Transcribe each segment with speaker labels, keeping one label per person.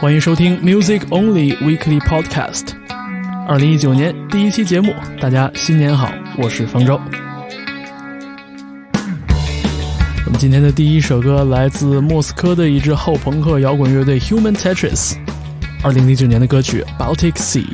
Speaker 1: 欢迎收听 Music Only Weekly Podcast，二零一九年第一期节目，大家新年好，我是方舟。我们今天的第一首歌来自莫斯科的一支后朋克摇滚乐队 Human Tetris，二零零九年的歌曲 Baltic Sea。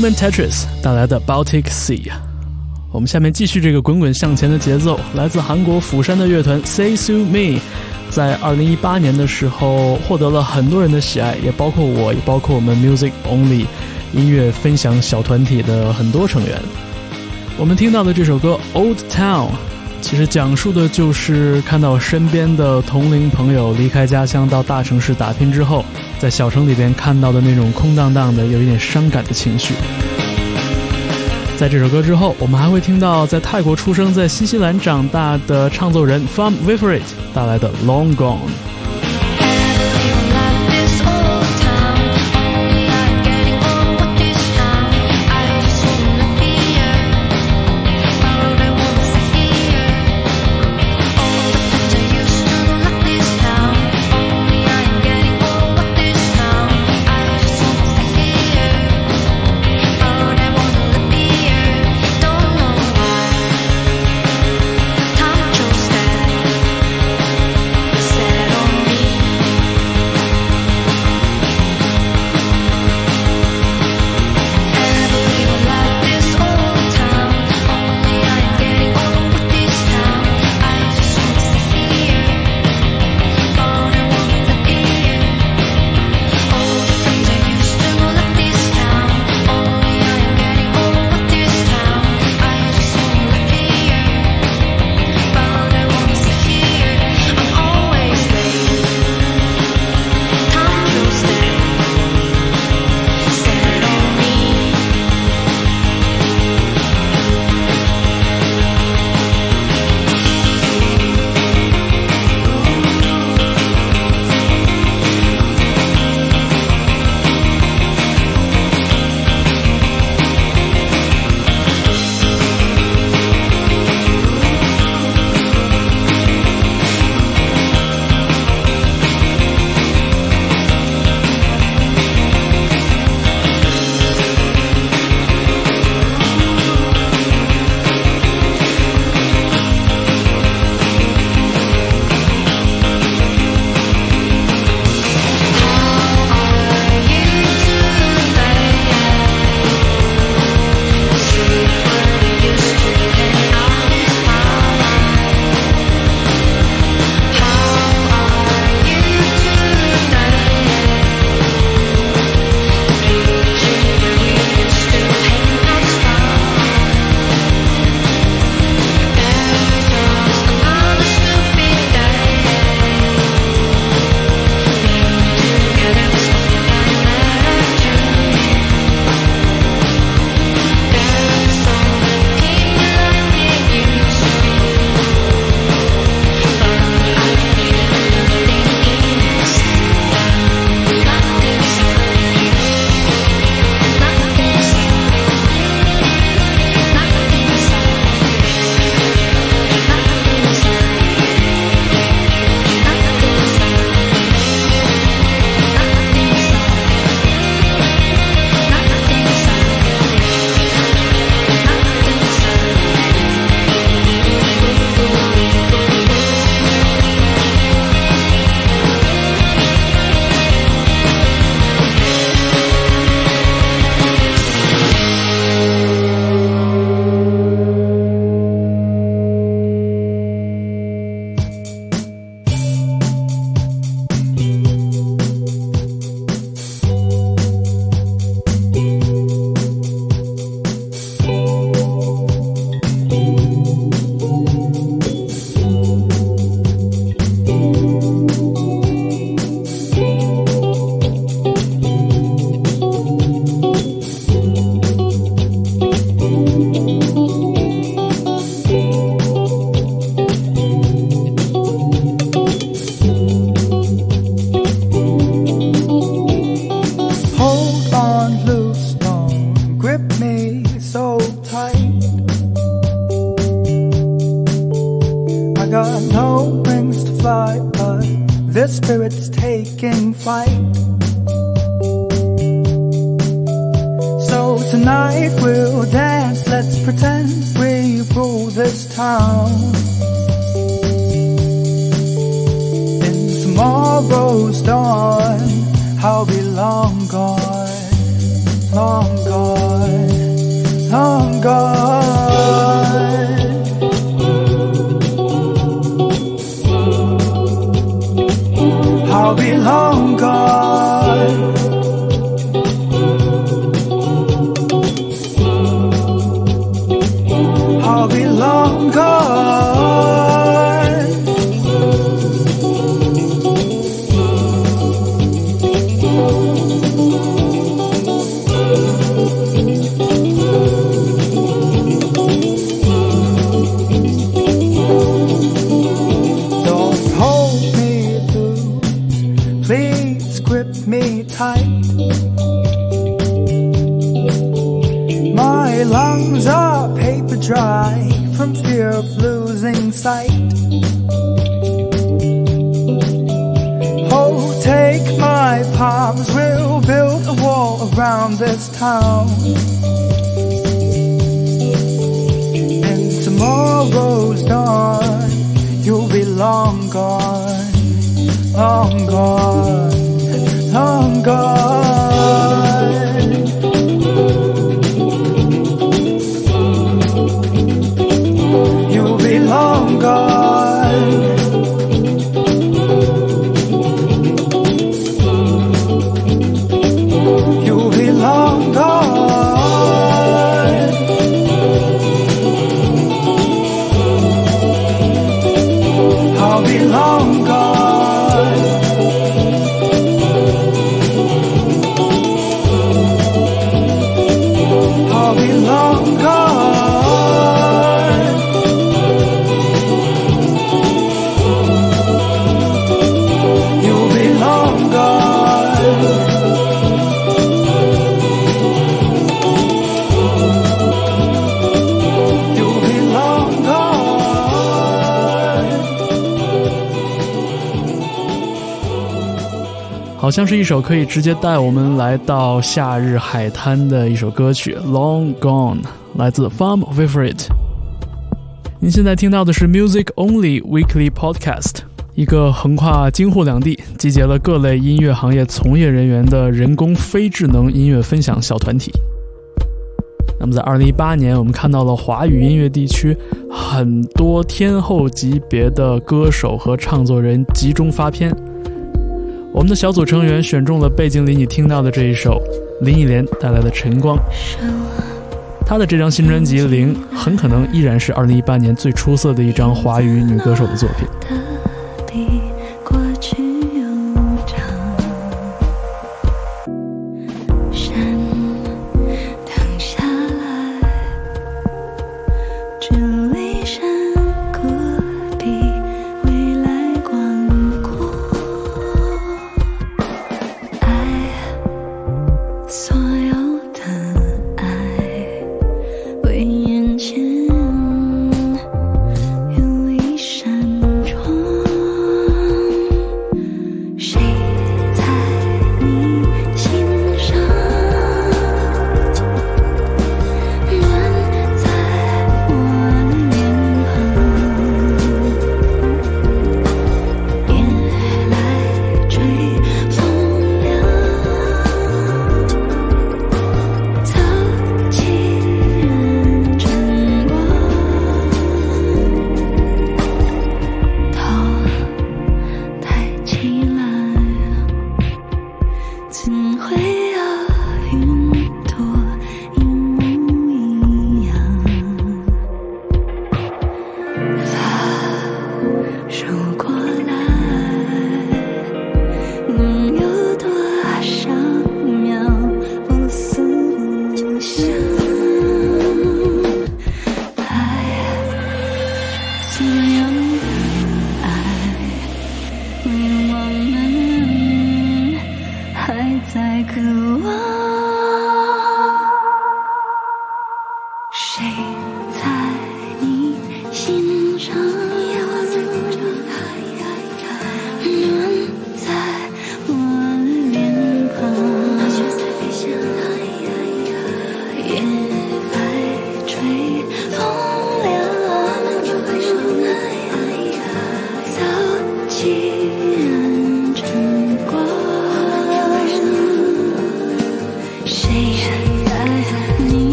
Speaker 1: Mentetris 带来的 Baltic Sea，我们下面继续这个滚滚向前的节奏。来自韩国釜山的乐团 Say So Me，在二零一八年的时候获得了很多人的喜爱，也包括我，也包括我们 Music Only 音乐分享小团体的很多成员。我们听到的这首歌 Old Town，其实讲述的就是看到身边的同龄朋友离开家乡到大城市打拼之后。在小城里边看到的那种空荡荡的、有一点伤感的情绪。在这首歌之后，我们还会听到在泰国出生、在新西兰长大的唱作人 Farm v i f e r i t 带来的《Long Gone》。
Speaker 2: 好像是一首可以直接带我们来到夏日海滩的一首歌曲《Long Gone》，来自 Farm Favorite。您现在听到的是 Music Only Weekly Podcast，一个横跨京沪两地、集结了各类音乐行业从业人员的人工非智能音乐分享小团体。那么，在2018年，我们看到了华语音乐地区很多天后级别的歌手和唱作人集中发片。我们的小组成员选中了背景里你听到的这一首林忆莲带来的《晨光》。她的这张新专辑《零》很可能依然是2018年最出色的一张华语女歌手的作品。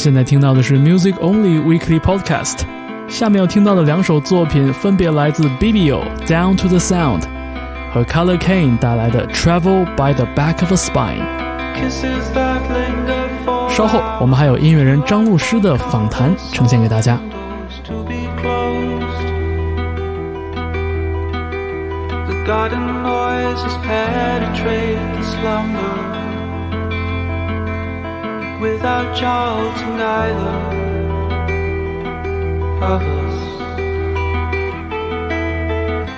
Speaker 3: 现在听到的是 Music Only Weekly Podcast。下面要听到的两首作品分别来自 BBO Down to the Sound 和 Color Kane 带来的 Travel by the Back of a Spine。稍后我们还有音乐人张露诗的访谈呈现给大家。
Speaker 4: garden noises penetrate the slumber without jolting either of us.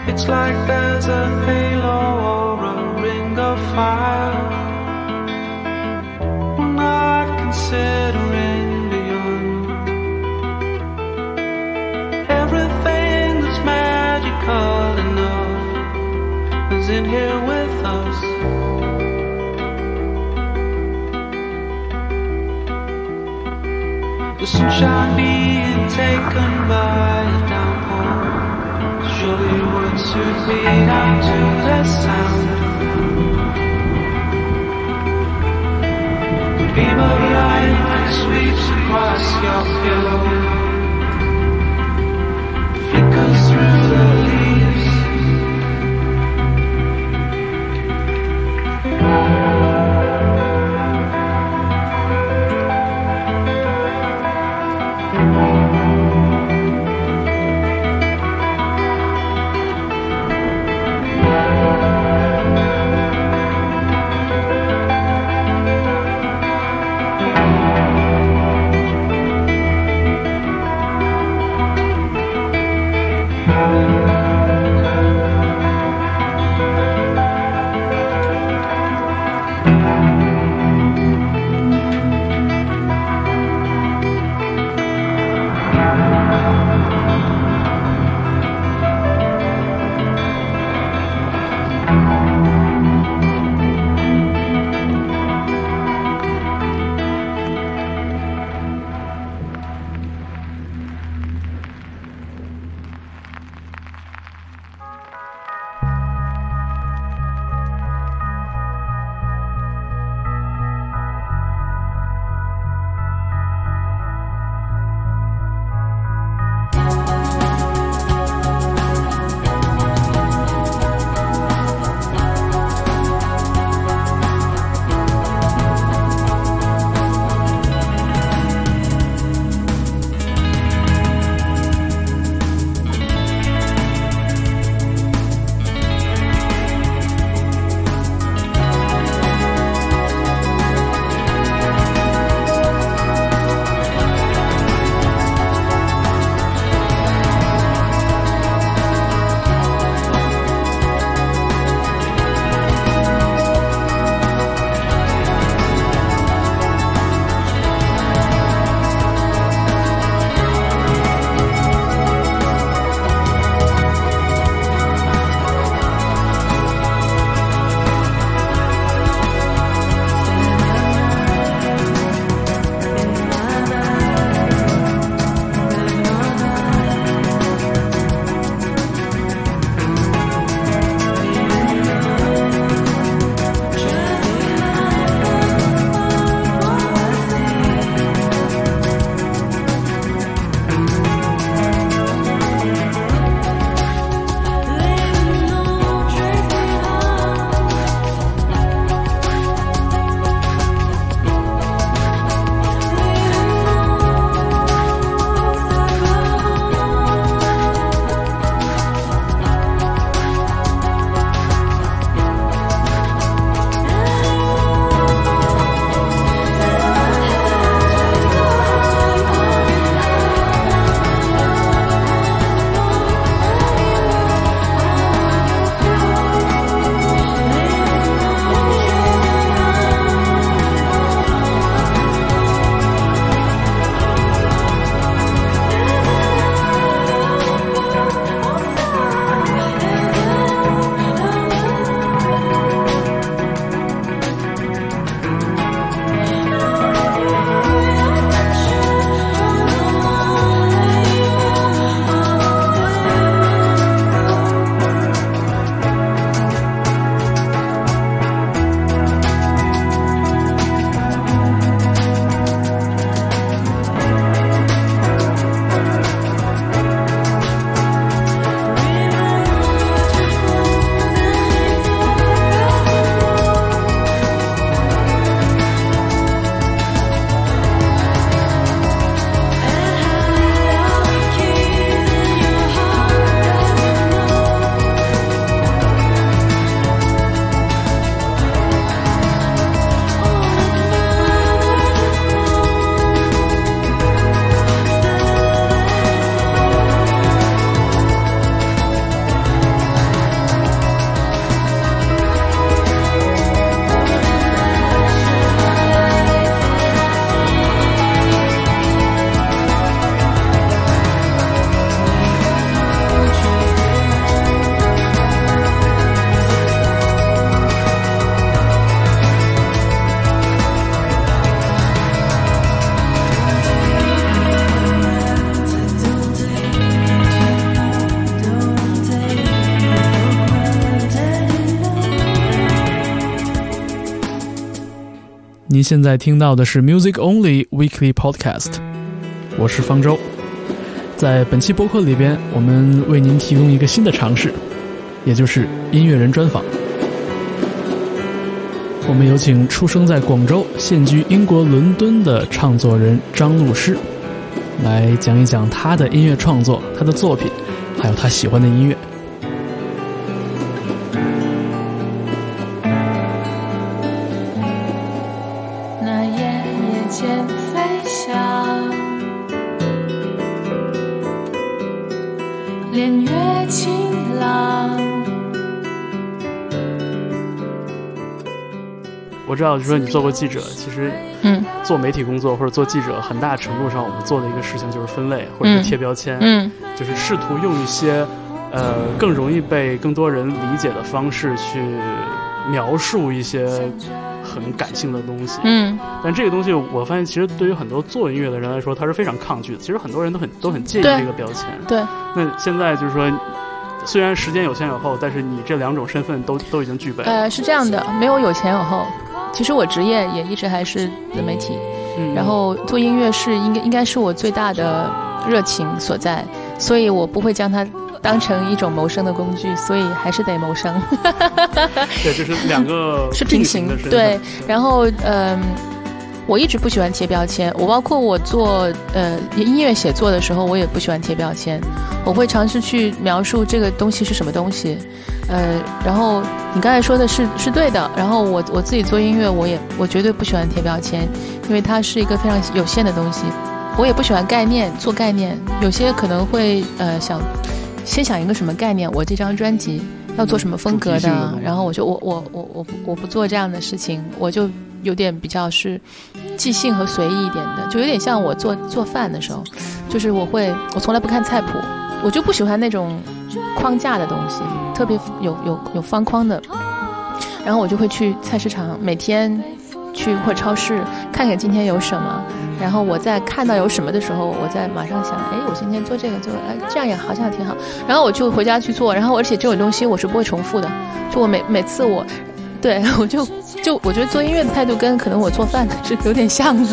Speaker 4: It's like there's a halo or a ring of fire. We're not considering beyond everything that's magical enough is in here with The sunshine being taken by the downpour surely would suit me down to the sound. The beam of light that sweeps across your pillow flickers through the leaves.
Speaker 3: 您现在听到的是 Music Only Weekly Podcast，我是方舟。在本期播客里边，我们为您提供一个新的尝试，也就是音乐人专访。我们有请出生在广州、现居英国伦敦的唱作人张露诗，来讲一讲他的音乐创作、他的作品，还有他喜欢的音乐。知道，就是说你做过记者，其实
Speaker 5: 嗯
Speaker 3: 做媒体工作或者做记者，很大程度上我们做的一个事情就是分类或者是
Speaker 5: 嗯
Speaker 3: 贴标签，
Speaker 5: 嗯
Speaker 3: 就是试图用一些呃更容易被更多人理解的方式去描述一些很感性的东西。
Speaker 5: 嗯
Speaker 3: 但这个东西，我发现其实对于很多做音乐的人来说，他是非常抗拒的。其实很多人都很都很介意
Speaker 5: 对
Speaker 3: 这个标签。
Speaker 5: 对，
Speaker 3: 那现在就是说，虽然时间有前有后，但是你这两种身份都都已经具备。
Speaker 5: 呃，是这样的，没有有前有后。其实我职业也一直还是自媒体，
Speaker 3: 嗯
Speaker 5: 然后做音乐是应该应该是我最大的热情所在，所以我不会将它当成一种谋生的工具，所以还是得谋生。
Speaker 3: 对，就是两个
Speaker 5: 是平行
Speaker 3: 的。
Speaker 5: 对，然后嗯、我一直不喜欢贴标签，我包括我做呃音乐写作的时候，我也不喜欢贴标签，我会尝试去描述这个东西是什么东西，呃，然后你刚才说的是是对的，然后我我自己做音乐，我也我绝对不喜欢贴标签，因为它是一个非常有限的东西，我也不喜欢概念做概念，有些可能会呃想先想一个什么概念，我这张专辑要做什么风格
Speaker 3: 的
Speaker 5: 然后我就我我我我我不做这样的事情，我就有点比较是即兴和随意一点的，就有点像我做做饭的时候，就是我会我从来不看菜谱，我就不喜欢那种框架的东西，特别有有有方框的，然后我就会去菜市场每天去或超市看看今天有什么。然后我在看到有什么的时候，我再马上想，哎，我今天做这个做，哎，这样也好像挺好。然后我就回家去做，然后而且这种东西我是不会重复的，就我每每次我，对 我就就我觉得做音乐的态度跟可能我做饭是有点像的。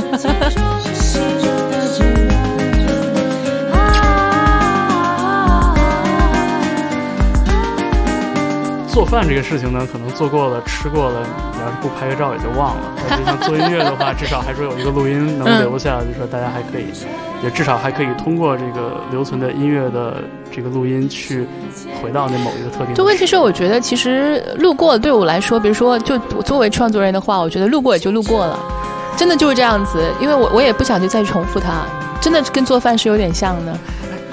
Speaker 3: 做饭这个事情呢，可能做过了、吃过了，你要是不拍个照也就忘了。但是像做音乐的话，至少还说有一个录音能
Speaker 5: 嗯
Speaker 3: 留下，就是说大家还可以，也至少还可以通过这个留存的音乐的这个录音去回到那某一个特定。
Speaker 5: 就问题是，我觉得其实路过对我来说，比如说，就我作为创作人的话，我觉得路过也就路过了，真的就是这样子，因为我我也不想去再重复它，真的跟做饭是有点像的。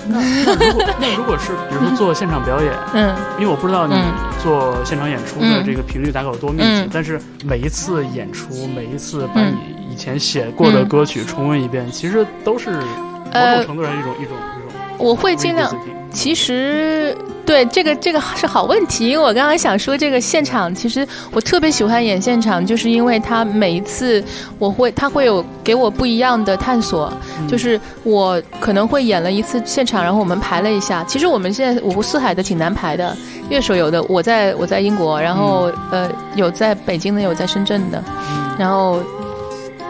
Speaker 3: 那 那如果。那如果是比如说做现场表演，
Speaker 5: 嗯。
Speaker 3: 因为我不知道你
Speaker 5: 嗯。
Speaker 3: 做现场演出的
Speaker 5: 嗯。
Speaker 3: 这个频率大概有多密集，
Speaker 5: 嗯。
Speaker 3: 但是每一次演出，每一次把
Speaker 5: 嗯。
Speaker 3: 你以前写过的歌曲重温一遍，其实都是某
Speaker 5: 呃
Speaker 3: 种程度上一种、一种一种。
Speaker 5: 我会尽量其实对这个这个是好问题，因为我刚刚想说这个现场，其实我特别喜欢演现场，就是因为他每一次我会他会有给我不一样的探索，就是我可能会演了一次现场，然后我们排了一下，其实我们现在五湖四海的挺难排的，乐手有的我在我在英国，然后、呃有在北京的，有在深圳的，然后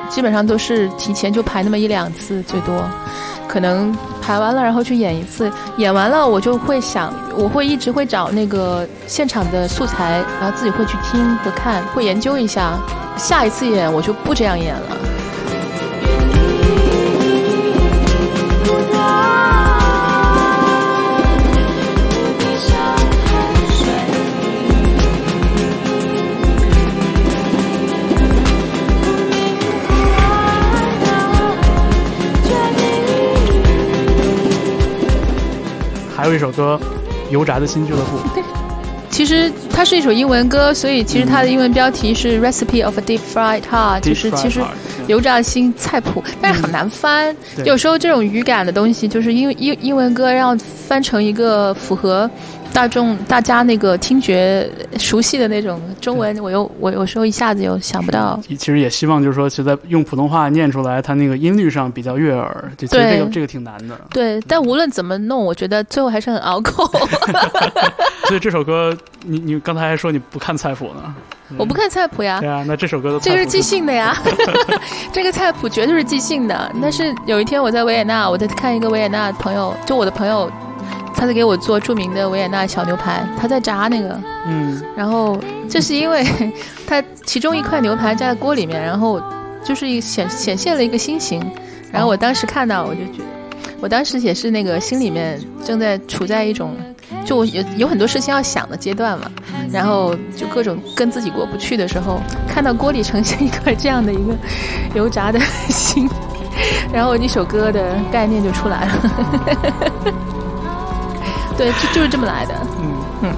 Speaker 5: 基本上都是提前就排那么一两次最多。可能排完了，然后去演一次，演完了我就会想，我会一直会找那个现场的素材，然后自己会去听和看，会研究一下。下一次演我就不这样演了。
Speaker 3: 还有一首歌《油炸的新俱乐部》，
Speaker 5: 其实它是一首英文歌，所以其实它的英文标题是 Recipe of a Deep Fried Heart，就是其实油炸新菜谱，但是很难翻。
Speaker 3: 对。
Speaker 5: 有时候这种语感的东西，就是英英英文歌要翻成一个符合大众大家那个听觉熟悉的那种中文，我又我有时候一下子又想不到。
Speaker 3: 其实也希望就是说，其实在用普通话念出来，它那个音律上比较悦耳。就其实这个这个挺难的。
Speaker 5: 对，但无论怎么弄，我觉得最后还是很拗口。
Speaker 3: 所以这首歌，你你刚才还说你不看菜谱呢？
Speaker 5: 我不看菜谱呀
Speaker 3: 对，啊，那这首歌的
Speaker 5: 这个是即兴的呀，这个菜谱绝对是即兴的。但是有一天我在维也纳，我在看一个维也纳朋友，就我的朋友，他在给我做著名的维也纳小牛排，他在炸那个，
Speaker 3: 嗯，
Speaker 5: 然后这是因为 他其中一块牛排加在锅里面，然后就是一显显现了一个心形，然后我当时看到我就觉得，我当时也是那个心里面正在处在一种。就我有有很多事情要想的阶段嘛，然后就各种跟自己过不去的时候，看到锅里呈现一块这样的一个油炸的心，然后一首歌的概念就出来了。对，就就是这么来的。
Speaker 3: 嗯
Speaker 6: 哼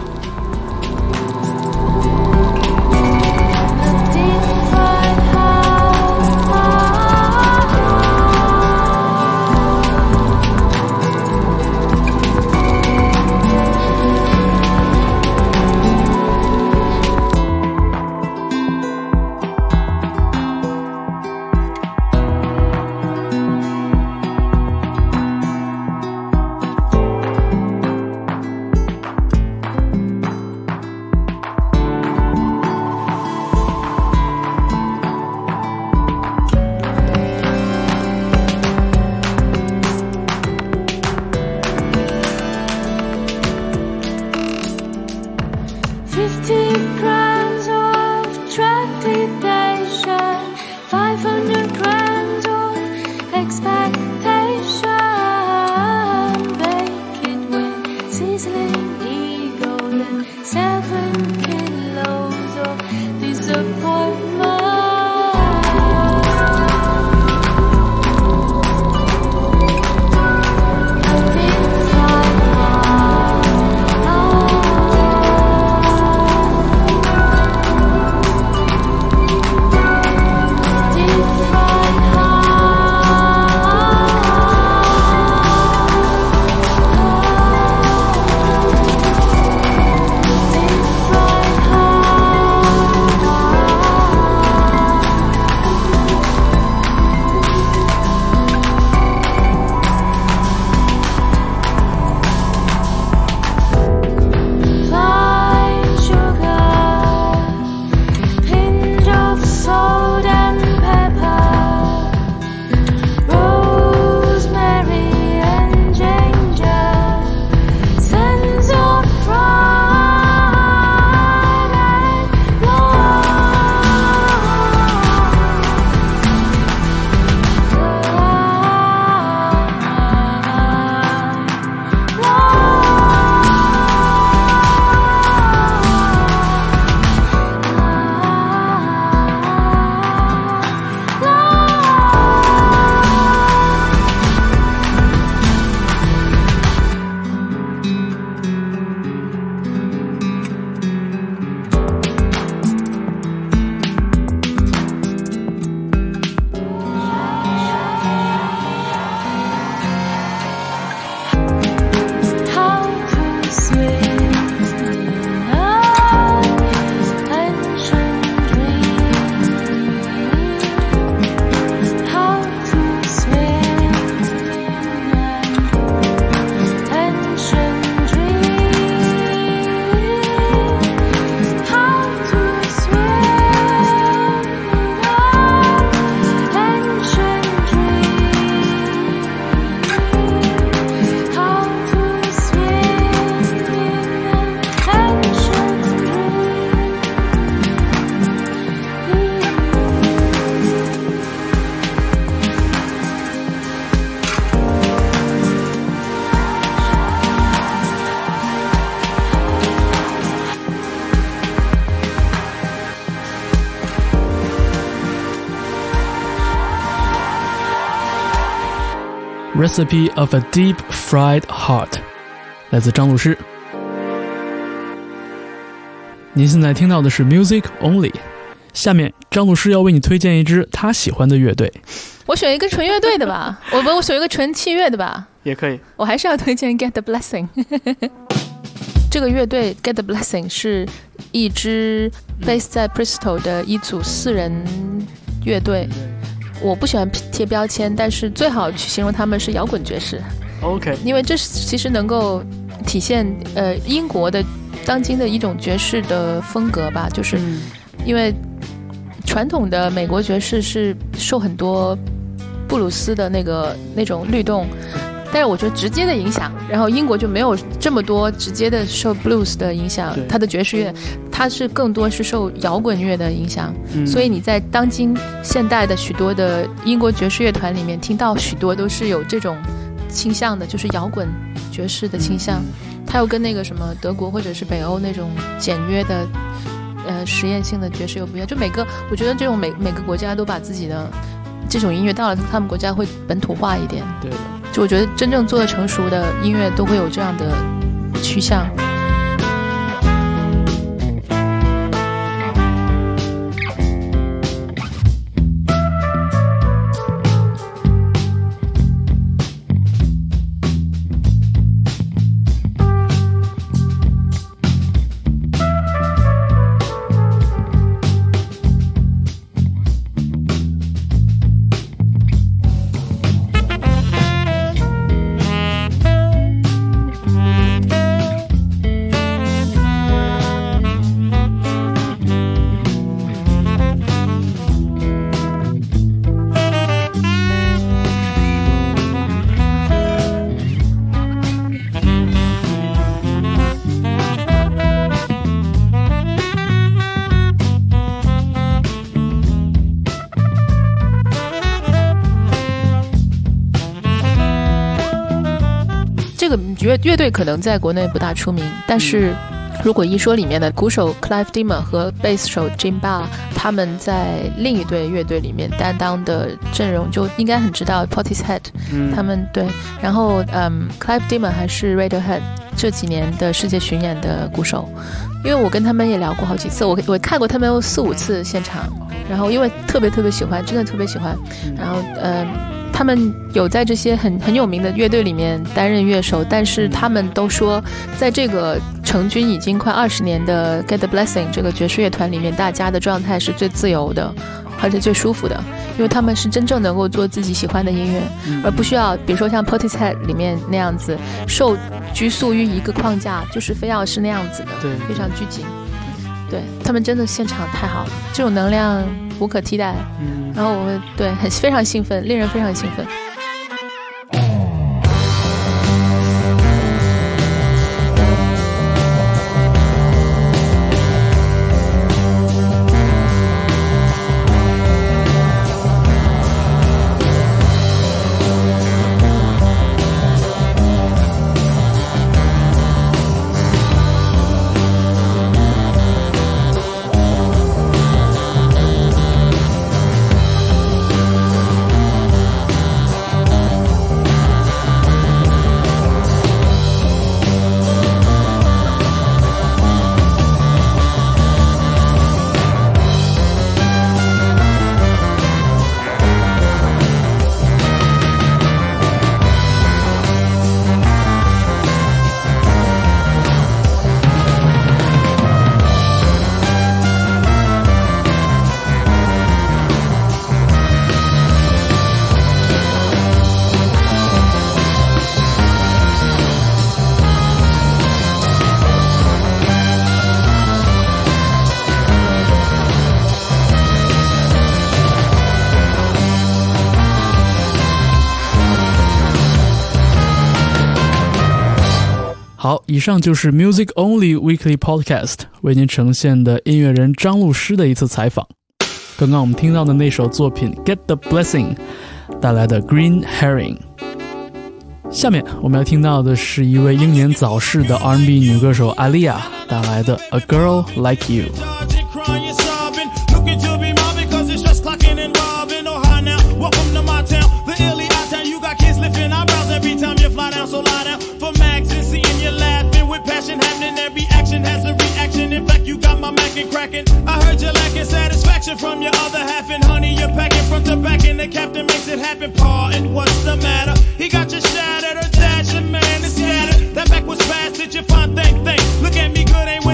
Speaker 3: Recipe of a Deep Fried Heart，来自张鲁诗。您现在听到的是 Music Only，下面张鲁诗要为你推荐一支他喜欢的乐队，
Speaker 5: 我选一个纯乐队的吧，我不，我选一个纯器乐的吧，
Speaker 3: 也可以。
Speaker 5: 我还是要推荐 Get the Blessing。这个乐队 Get the Blessing 是一支 base 在 Bristol 的一组四人乐队。我不喜欢贴标签，但是最好去形容他们是摇滚爵士
Speaker 3: ，OK，
Speaker 5: 因为这是其实能够体现呃英国的当今的一种爵士的风格吧，就是
Speaker 3: 嗯。
Speaker 5: 因为传统的美国爵士是受很多布鲁斯的那个那种律动，但是我觉得直接的影响，然后英国就没有这么多直接的受 blues 的影响
Speaker 3: 对，
Speaker 5: 它的爵士乐，它是更多是受摇滚乐的影响，
Speaker 3: 嗯
Speaker 5: 所以你在当今现代的许多的英国爵士乐团里面听到许多都是有这种倾向的，就是摇滚爵士的倾向。它又跟那个什么德国或者是北欧那种简约的，呃实验性的爵士又不一样。就每个，我觉得这种每每个国家都把自己的这种音乐到了他们国家会本土化一点。
Speaker 3: 对的。
Speaker 5: 就我觉得真正做的成熟的音乐都会有这样的趋向。乐乐队可能在国内不大出名，但是如果一说里面的鼓手 Clive Dimmer 和贝斯手 Jim Barr 他们在另一队乐队里面担当的阵容，就应该很知道 Portishead
Speaker 3: 嗯。
Speaker 5: 他们对，然后嗯，Clive Dimmer 还是 Radiohead 这几年的世界巡演的鼓手，因为我跟他们也聊过好几次，我我看过他们有四五次现场，然后因为特别特别喜欢，真的特别喜欢，然后呃，他们有在这些很很有名的乐队里面担任乐手，但是他们都说，在这个成军已经快二十年的 Get the Blessing 这个爵士乐团里面，大家的状态是最自由的，而且最舒服的，因为他们是真正能够做自己喜欢的音乐，而不需要比如说像 Portishead 里面那样子受拘束于一个框架，就是非要是那样子的，
Speaker 3: 对
Speaker 5: 非常拘谨。对他们真的现场太好了，这种能量无可替代。
Speaker 3: 嗯
Speaker 5: 然后我们对很非常兴奋，令人非常兴奋。
Speaker 3: 以上就是 Music Only Weekly Podcast 为您呈现的音乐人张露诗的一次采访。刚刚我们听到的那首作品《Get the Blessing》带来的 Green Herring。下面我们要听到的是一位英年早逝的 R&B 女歌手 Alia 带来的《A Girl Like You》。
Speaker 7: Cracking. I heard you lacking satisfaction from your other half, and honey, you're packing to back, and the captain makes it happen. Paul, and what's the matter? He got you shattered, or your man is scattered. That back was fast, did you find thing thing?
Speaker 2: 听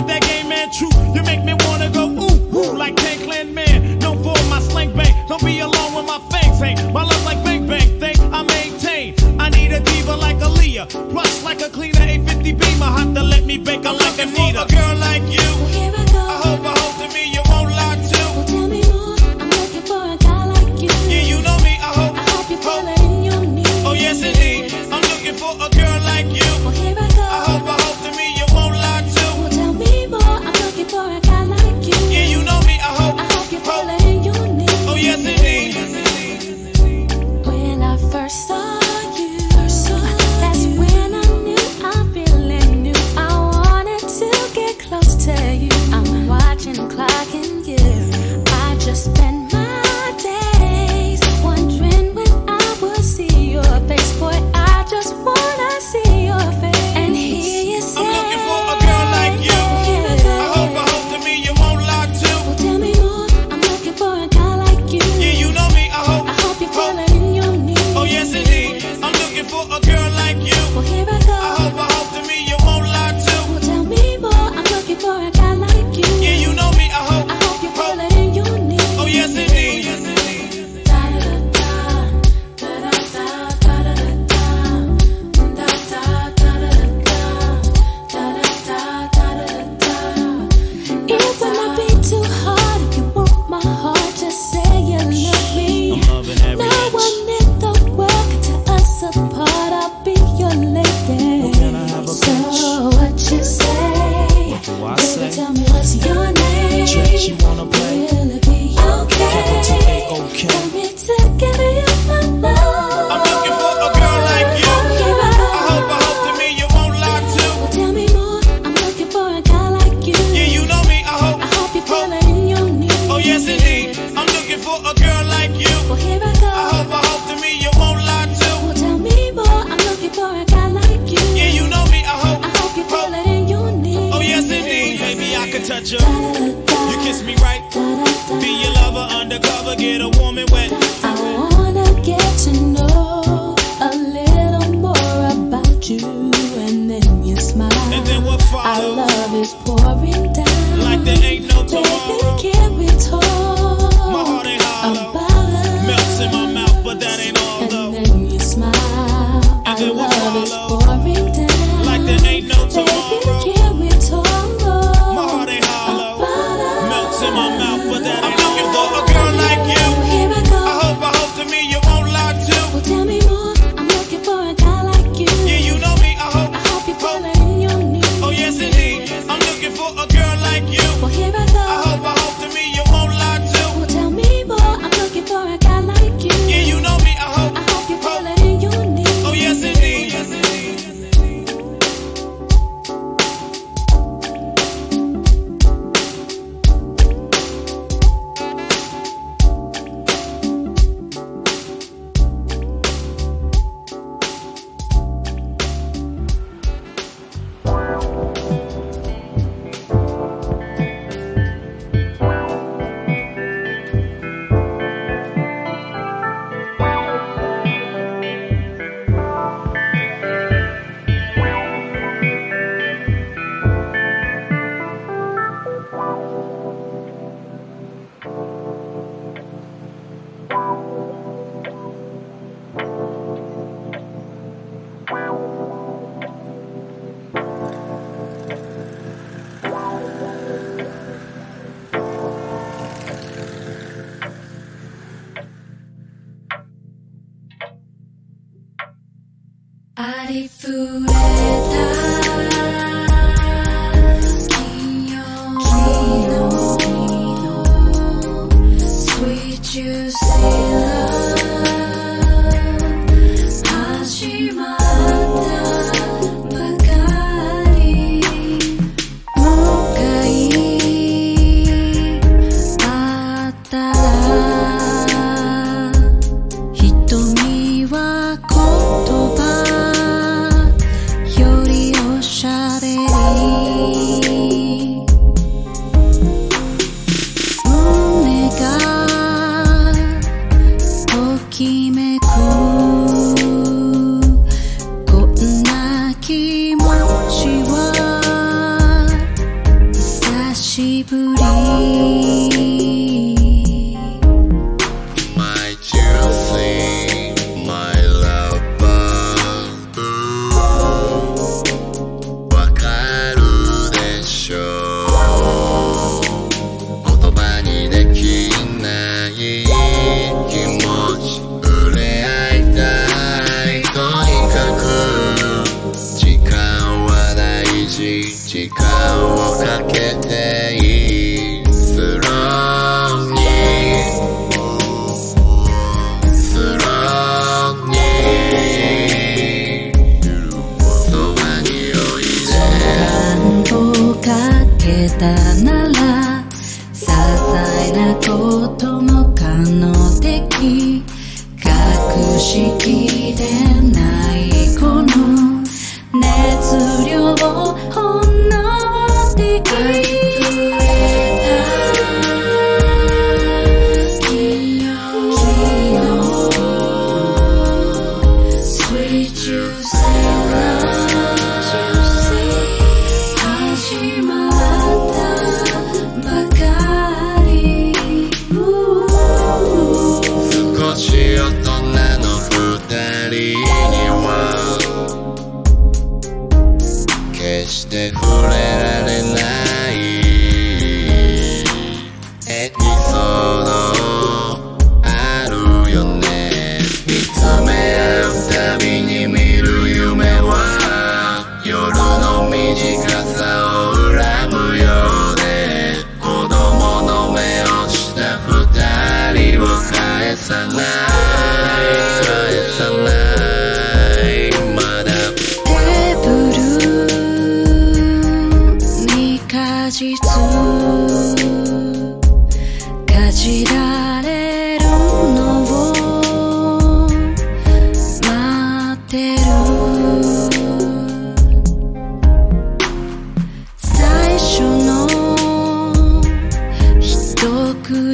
Speaker 2: 時間をかけていい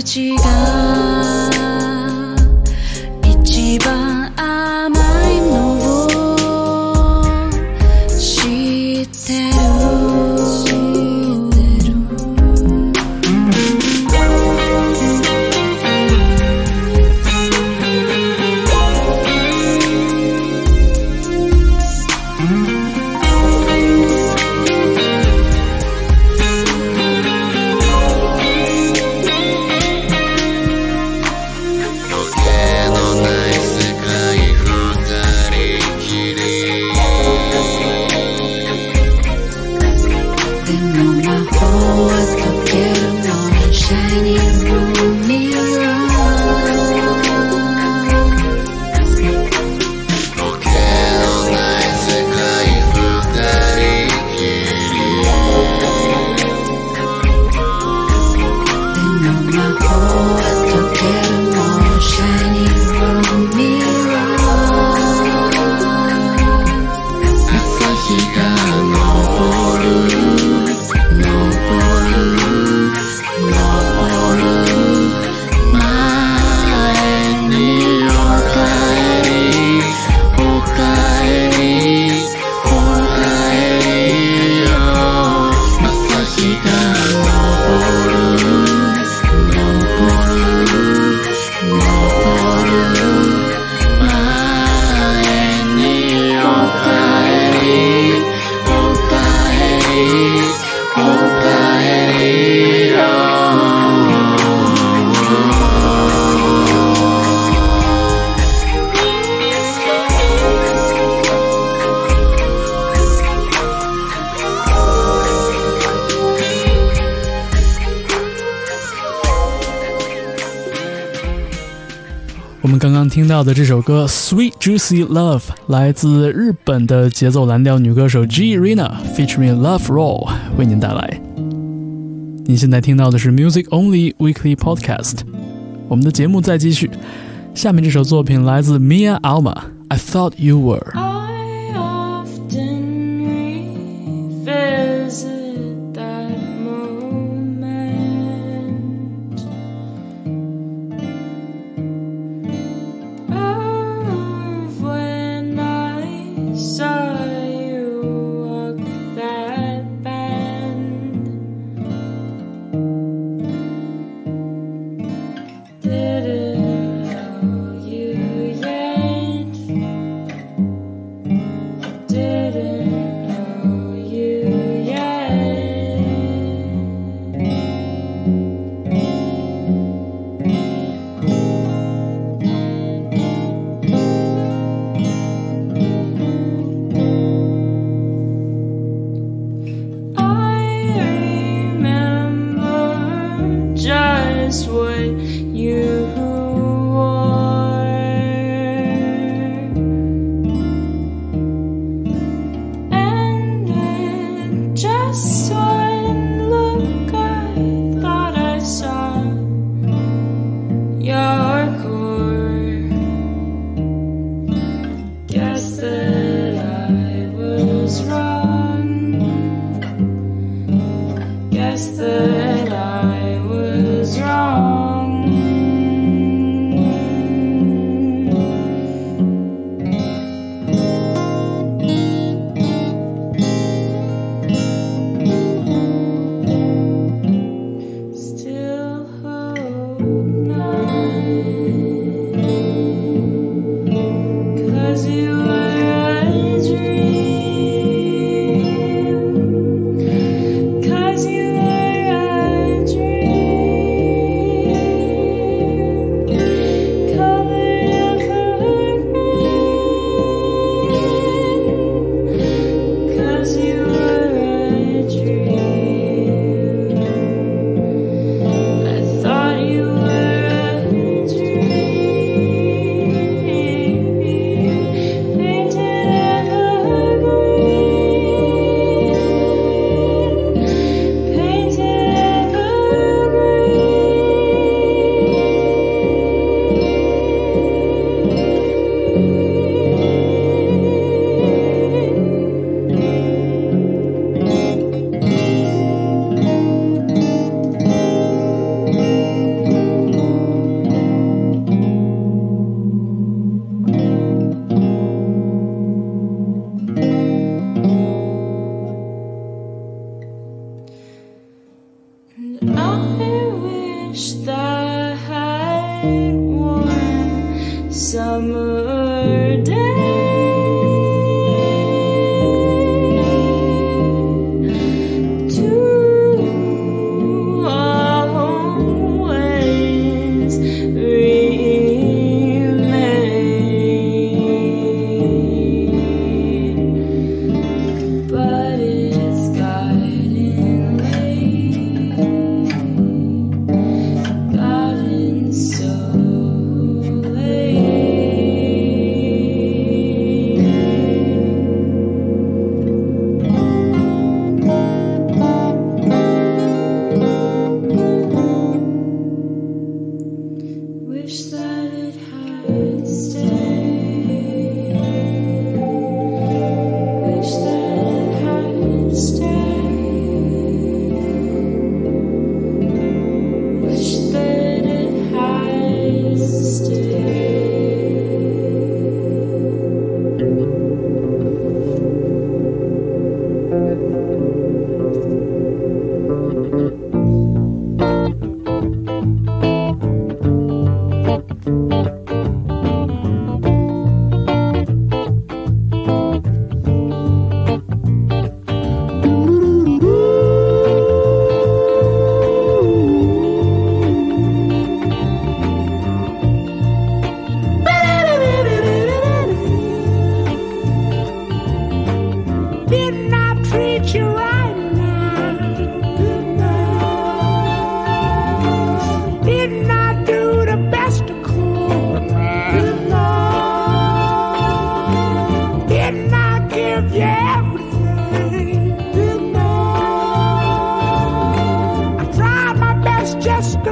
Speaker 6: 口が
Speaker 8: 到的这首歌《Sweet Juicy Love》来自日本的节奏蓝调女歌手 G Rina，featuring Love Roll 为您带来。您现在听到的是 Music Only Weekly Podcast，我们的节目再继续。下面这首作品来自 Mia Alma，I Thought You Were。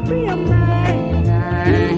Speaker 9: free of
Speaker 10: mind.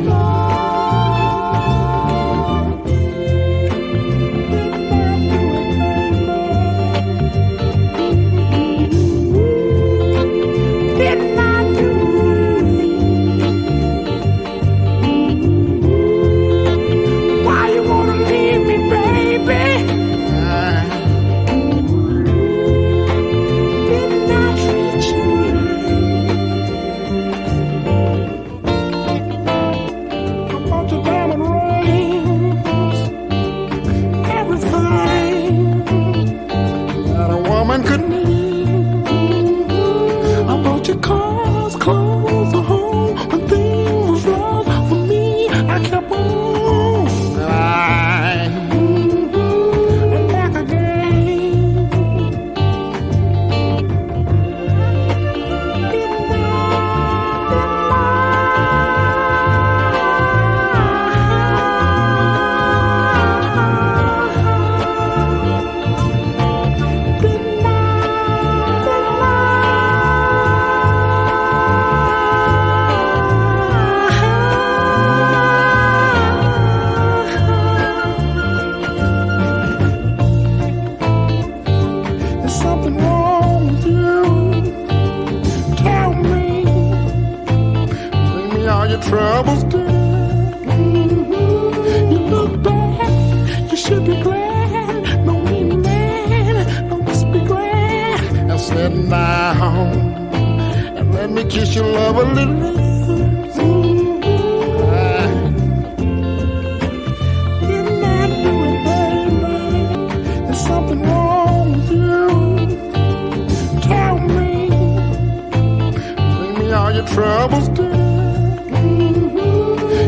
Speaker 10: Troubles.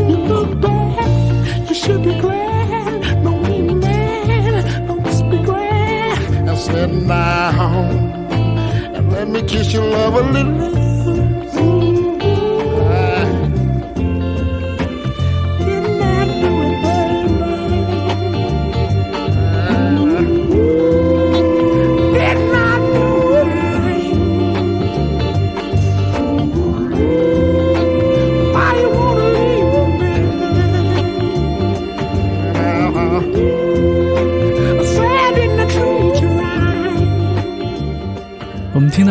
Speaker 10: You look bad. You should be glad. No mean man. Don't be glad. Now and let me kiss your love a little.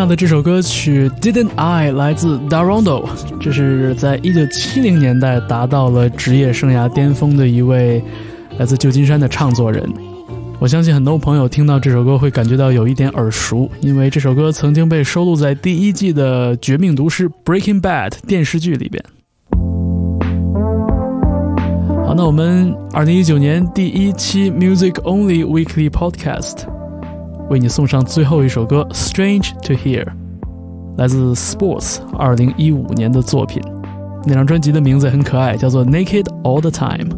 Speaker 3: 到的这首歌曲《Didn't I》来自 Darondo，这是在一九七零年代达到了职业生涯巅峰的一位来自旧金山的唱作人。我相信很多朋友听到这首歌会感觉到有一点耳熟，因为这首歌曾经被收录在第一季的《绝命毒师》（Breaking Bad） 电视剧里边。好，那我们二零一九年第一期 Music Only Weekly Podcast 为你送上最后一首歌《Strange to Hear》，来自 Sports 二零一五年的作品。那张专辑的名字很可爱，叫做《Naked All the Time》。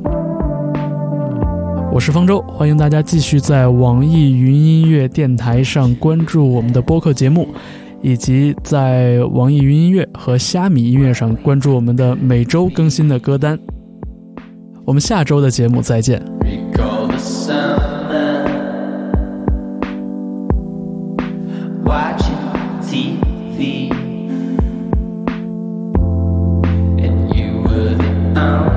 Speaker 3: 我是方舟，欢迎大家继续在网易云音乐电台上关注我们的播客节目，以及在网易云音乐和虾米音乐上关注我们的每周更新的歌单。我们下周的节目再见。
Speaker 11: Watching TV, and you were the only